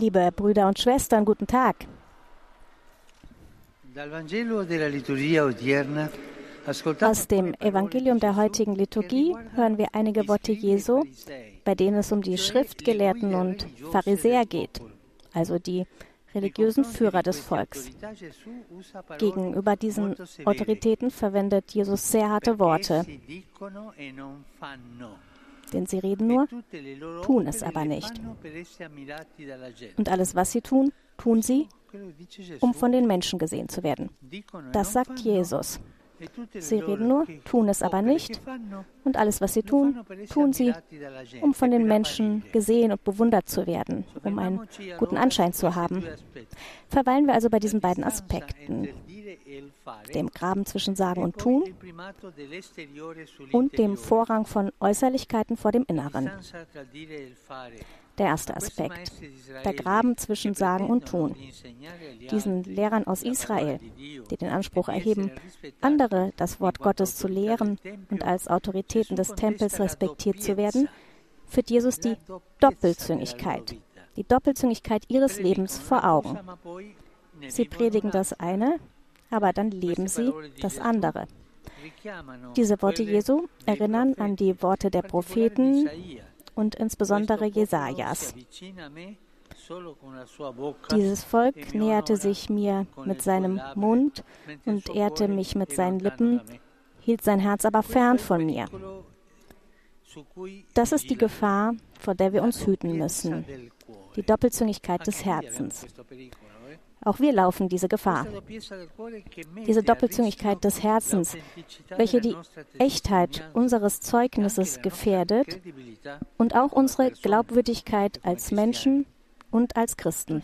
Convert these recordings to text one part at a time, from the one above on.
Liebe Brüder und Schwestern, guten Tag. Aus dem Evangelium der heutigen Liturgie hören wir einige Worte Jesu, bei denen es um die Schriftgelehrten und Pharisäer geht, also die religiösen Führer des Volks. Gegenüber diesen Autoritäten verwendet Jesus sehr harte Worte, denn sie reden nur, tun es aber nicht. Und alles, was sie tun, tun sie, um von den Menschen gesehen zu werden. Das sagt Jesus. Sie reden nur, tun es aber nicht. Und alles, was sie tun, tun sie, um von den Menschen gesehen und bewundert zu werden, um einen guten Anschein zu haben. Verweilen wir also bei diesen beiden Aspekten, dem Graben zwischen Sagen und Tun und dem Vorrang von Äußerlichkeiten vor dem Inneren. Der erste Aspekt, der Graben zwischen Sagen und Tun. Diesen Lehrern aus Israel, die den Anspruch erheben, andere das Wort Gottes zu lehren und als Autoritäten des Tempels respektiert zu werden, führt Jesus die Doppelzüngigkeit, die Doppelzüngigkeit ihres Lebens vor Augen. Sie predigen das eine, aber dann leben sie das andere. Diese Worte Jesu erinnern an die Worte der Propheten und insbesondere Jesajas. Dieses Volk näherte sich mir mit seinem Mund und ehrte mich mit seinen Lippen, hielt sein Herz aber fern von mir. Das ist die Gefahr, vor der wir uns hüten müssen, die Doppelzüngigkeit des Herzens. Auch wir laufen diese Gefahr. Diese Doppelzüngigkeit des Herzens, welche die Echtheit unseres Zeugnisses gefährdet und auch unsere Glaubwürdigkeit als Menschen und als Christen.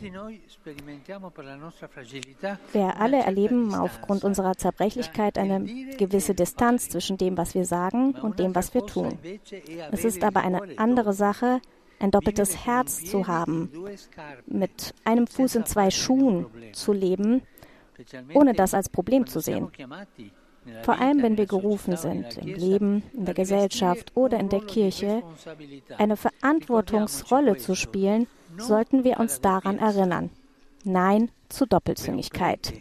Wir alle erleben aufgrund unserer Zerbrechlichkeit eine gewisse Distanz zwischen dem, was wir sagen und dem, was wir tun. Es ist aber eine andere Sache, ein doppeltes Herz zu haben, mit einem Fuß in zwei Schuhen zu leben, ohne das als Problem zu sehen. Vor allem, wenn wir gerufen sind, im Leben, in der Gesellschaft oder in der Kirche, eine Verantwortungsrolle zu spielen, sollten wir uns daran erinnern. Nein zur Doppelzüngigkeit.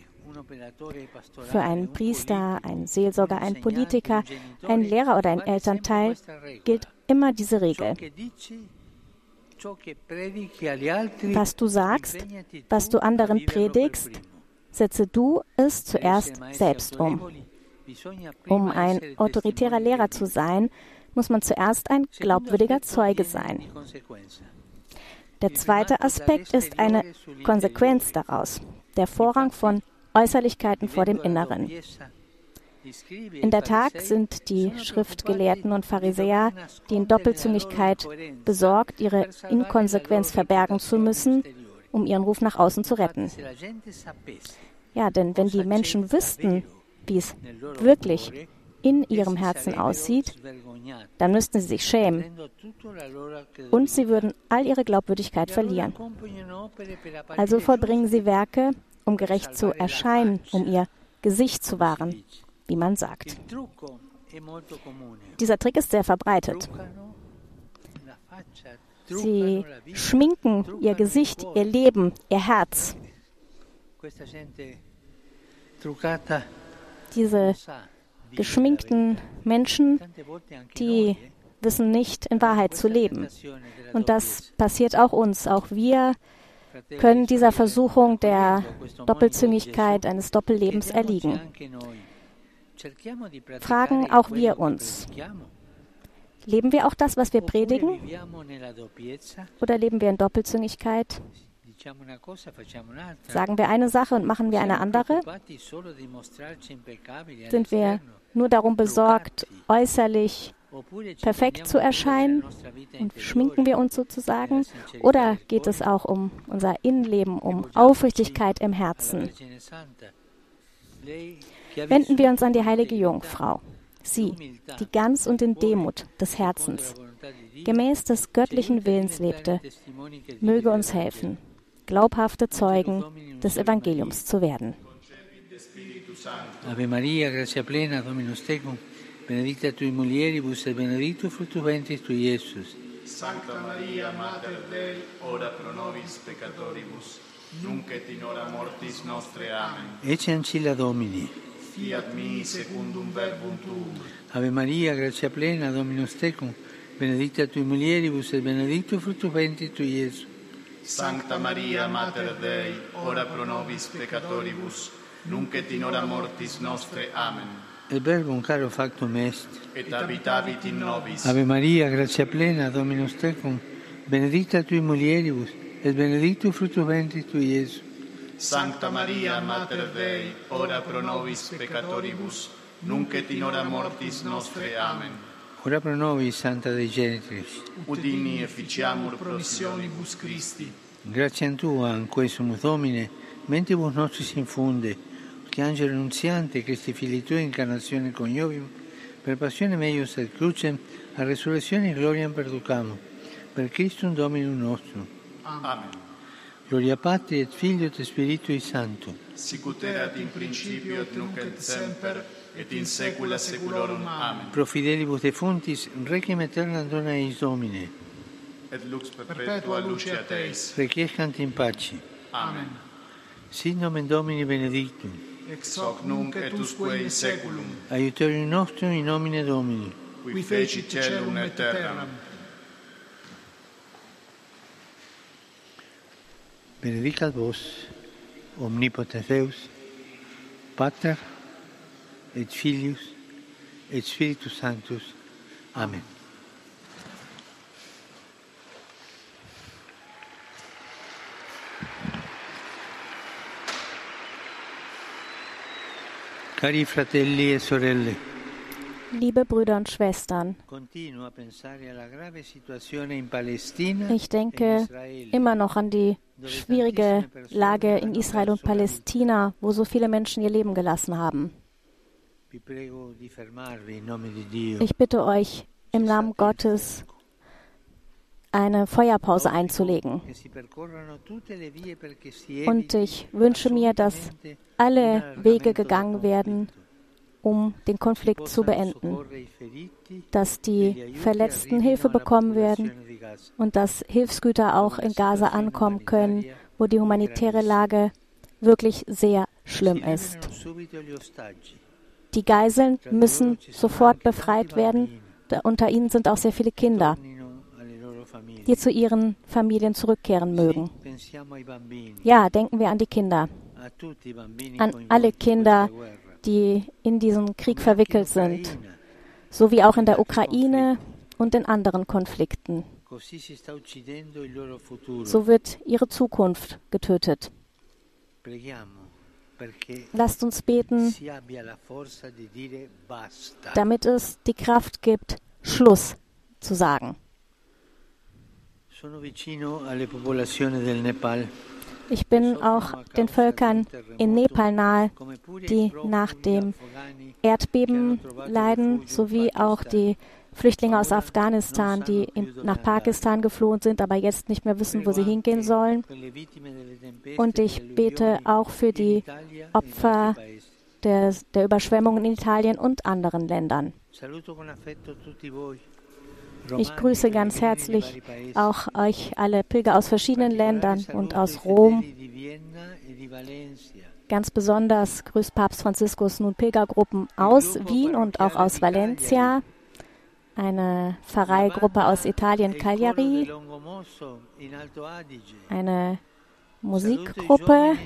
Für einen Priester, einen Seelsorger, einen Politiker, einen Lehrer oder einen Elternteil gilt immer diese Regel. Was du sagst, was du anderen predigst, setze du es zuerst selbst um. Um ein autoritärer Lehrer zu sein, muss man zuerst ein glaubwürdiger Zeuge sein. Der zweite Aspekt ist eine Konsequenz daraus, der Vorrang von Äußerlichkeiten vor dem Inneren. In der Tat sind die Schriftgelehrten und Pharisäer, die in Doppelzüngigkeit besorgt, ihre Inkonsequenz verbergen zu müssen, um ihren Ruf nach außen zu retten. Ja, denn wenn die Menschen wüssten, wie es wirklich in ihrem Herzen aussieht, dann müssten sie sich schämen und sie würden all ihre Glaubwürdigkeit verlieren. Also vollbringen sie Werke, um gerecht zu erscheinen, um ihr Gesicht zu wahren wie man sagt. Dieser Trick ist sehr verbreitet. Sie schminken ihr Gesicht, ihr Leben, ihr Herz. Diese geschminkten Menschen, die wissen nicht in Wahrheit zu leben. Und das passiert auch uns. Auch wir können dieser Versuchung der Doppelzüngigkeit eines Doppellebens erliegen fragen auch wir uns, leben wir auch das, was wir predigen? Oder leben wir in Doppelzüngigkeit? Sagen wir eine Sache und machen wir eine andere? Sind wir nur darum besorgt, äußerlich perfekt zu erscheinen und schminken wir uns sozusagen? Oder geht es auch um unser Innenleben, um Aufrichtigkeit im Herzen? Wenden wir uns an die heilige Jungfrau, sie, die ganz und in Demut des Herzens, gemäß des göttlichen Willens lebte, möge uns helfen, glaubhafte Zeugen des Evangeliums zu werden. Ave Maria, gratia plena, Dominus tecum, benedicta tui mulieribus et benedictus fructus ventris tui, Iesus. Sancta Maria, Mater Dei, ora pro nobis peccatoribus, nunc et in hora mortis nostre. Amen. Ecce ancilla Domini. Fiat mi secundum verbum tuum. Ave Maria, grazia plena, Dominus tecum, benedicta tui mulieribus et benedictus fructus ventris tui, Iesus. Sancta Maria, Mater Dei, ora pro nobis peccatoribus, nunc et in hora mortis nostre. Amen. Et verbum caro factum est. Et habitavit in nobis. Ave Maria, grazia plena, Dominus tecum, benedicta tui mulieribus, et benedictus fructus ventris tui, Iesus. Sancta Maria, Mater Dei, ora pro nobis peccatoribus, nunc et in hora mortis nostre. Amen. Ora pro nobis, Santa Dei Genitrix. Udini efficiamur promissionibus Christi. Gratiam Tua, in sumus Domine, mentibus nostris infunde, che angelo annunziante, Christi Fili Tui, incarnazione coniovim, per passione meius et crucem, a resurrezione gloriam perducamo, per Christum Dominum nostrum. Amen. Gloria Patri et Filio et Spiritui Sancto. Sicut erat in principio et nunc et semper, et in saecula saeculorum. Amen. Pro fidelibus defuntis, requiem aeternam dona eis Domine. Et lux perpetua lucia Teis. Requiescant in pace. Amen. Sit nomen Domini benedictum. Ex hoc nunc et usque in saeculum, Aiutorium nostrum in nomine Domini. qui fecit celum et terram. benedicat vos, omnipotens Deus, Pater, et Filius, et Spiritus Sanctus. Amen. Cari fratelli e sorelle, Liebe Brüder und Schwestern, ich denke immer noch an die schwierige Lage in Israel und Palästina, wo so viele Menschen ihr Leben gelassen haben. Ich bitte euch im Namen Gottes eine Feuerpause einzulegen. Und ich wünsche mir, dass alle Wege gegangen werden. Um den Konflikt zu beenden, dass die Verletzten Hilfe bekommen werden und dass Hilfsgüter auch in Gaza ankommen können, wo die humanitäre Lage wirklich sehr schlimm ist. Die Geiseln müssen sofort befreit werden. Unter ihnen sind auch sehr viele Kinder, die zu ihren Familien zurückkehren mögen. Ja, denken wir an die Kinder, an alle in Kinder. Die in diesen Krieg verwickelt sind, so wie auch in der Ukraine und in anderen Konflikten. So wird ihre Zukunft getötet. Lasst uns beten, damit es die Kraft gibt, Schluss zu sagen. Sono vicino alle popolazioni del Nepal, Ich bin auch den Völkern in Nepal nahe, die nach dem Erdbeben leiden, sowie auch die Flüchtlinge aus Afghanistan, die nach Pakistan geflohen sind, aber jetzt nicht mehr wissen, wo sie hingehen sollen. Und ich bete auch für die Opfer der, der Überschwemmungen in Italien und anderen Ländern. Ich grüße ganz herzlich auch euch alle Pilger aus verschiedenen Ländern und aus Rom. Ganz besonders grüßt Papst Franziskus nun Pilgergruppen aus Wien und auch aus Valencia, eine Pfarreigruppe aus Italien, Cagliari, eine Musikgruppe,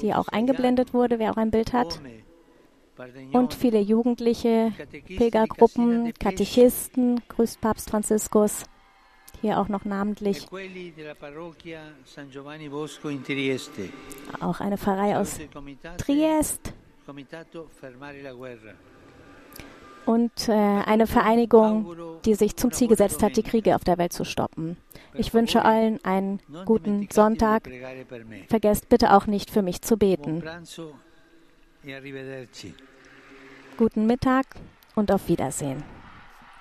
die auch eingeblendet wurde, wer auch ein Bild hat, und viele Jugendliche, Pilgergruppen, Katechisten, grüßt Papst Franziskus, hier auch noch e namentlich Trieste. auch eine Pfarrei aus Triest und äh, eine Vereinigung, die sich zum Ziel gesetzt hat, die Kriege auf der Welt zu stoppen. Ich wünsche allen einen guten Sonntag. Vergesst bitte auch nicht für mich zu beten. Guten Mittag und auf Wiedersehen.